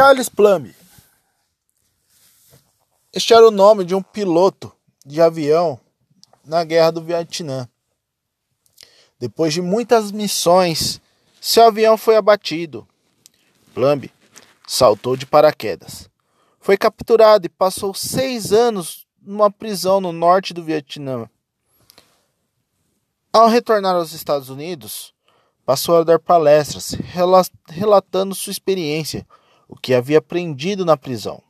Charles Plumb. Este era o nome de um piloto de avião na guerra do Vietnã. Depois de muitas missões, seu avião foi abatido. Plumb saltou de paraquedas. Foi capturado e passou seis anos numa prisão no norte do Vietnã. Ao retornar aos Estados Unidos, passou a dar palestras relatando sua experiência, o que havia aprendido na prisão.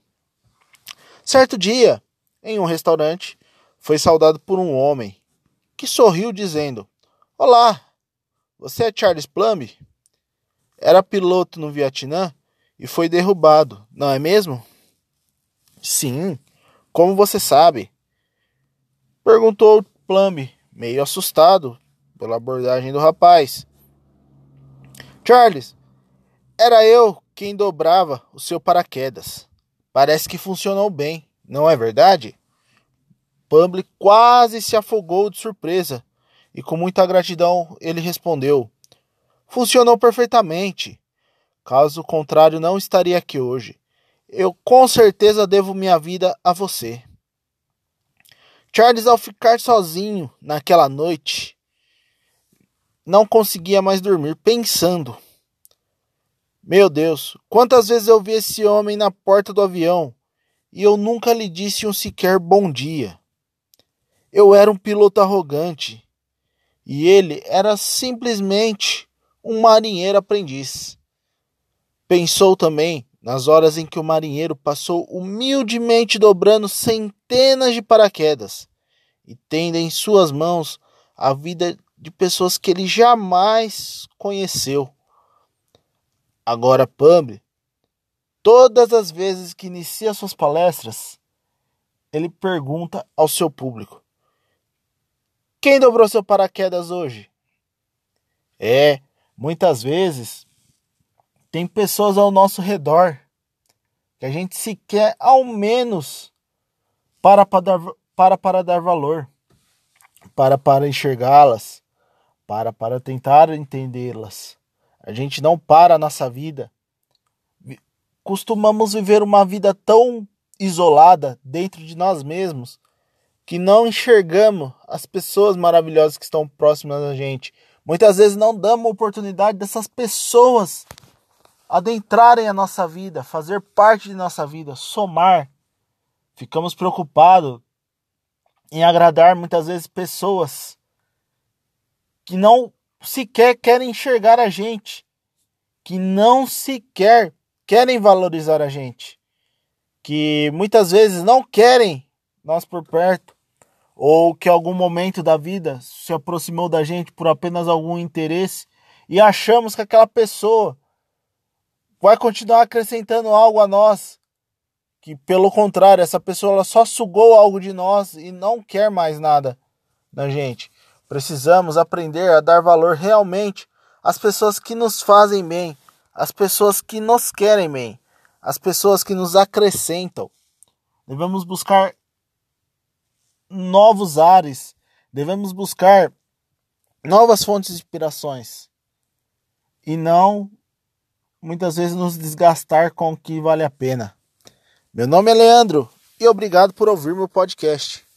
Certo dia, em um restaurante, foi saudado por um homem que sorriu dizendo: Olá, você é Charles Plumb? Era piloto no Vietnã e foi derrubado, não é mesmo? Sim, como você sabe? Perguntou Plumb, meio assustado pela abordagem do rapaz. Charles, era eu quem dobrava o seu paraquedas. Parece que funcionou bem, não é verdade? Pumble quase se afogou de surpresa e com muita gratidão ele respondeu: Funcionou perfeitamente. Caso contrário, não estaria aqui hoje. Eu com certeza devo minha vida a você. Charles, ao ficar sozinho naquela noite, não conseguia mais dormir, pensando: Meu Deus, quantas vezes eu vi esse homem na porta do avião e eu nunca lhe disse um sequer bom dia. Eu era um piloto arrogante e ele era simplesmente um marinheiro aprendiz. Pensou também nas horas em que o marinheiro passou humildemente dobrando centenas de paraquedas e tendo em suas mãos a vida de pessoas que ele jamais conheceu. Agora, Pambre, todas as vezes que inicia suas palestras, ele pergunta ao seu público: Quem dobrou seu paraquedas hoje? É, muitas vezes tem pessoas ao nosso redor que a gente sequer ao menos para para dar, para, para dar valor, para para enxergá-las, para para tentar entendê-las. A gente não para a nossa vida. Costumamos viver uma vida tão isolada dentro de nós mesmos que não enxergamos as pessoas maravilhosas que estão próximas da gente. Muitas vezes não damos oportunidade dessas pessoas adentrarem a nossa vida, fazer parte de nossa vida, somar. Ficamos preocupados em agradar muitas vezes pessoas que não sequer querem enxergar a gente, que não sequer querem valorizar a gente, que muitas vezes não querem nós por perto, ou que algum momento da vida se aproximou da gente por apenas algum interesse e achamos que aquela pessoa vai continuar acrescentando algo a nós, que pelo contrário, essa pessoa só sugou algo de nós e não quer mais nada da gente. Precisamos aprender a dar valor realmente às pessoas que nos fazem bem, às pessoas que nos querem bem, às pessoas que nos acrescentam. Devemos buscar novos ares, devemos buscar novas fontes de inspirações e não muitas vezes nos desgastar com o que vale a pena. Meu nome é Leandro e obrigado por ouvir meu podcast.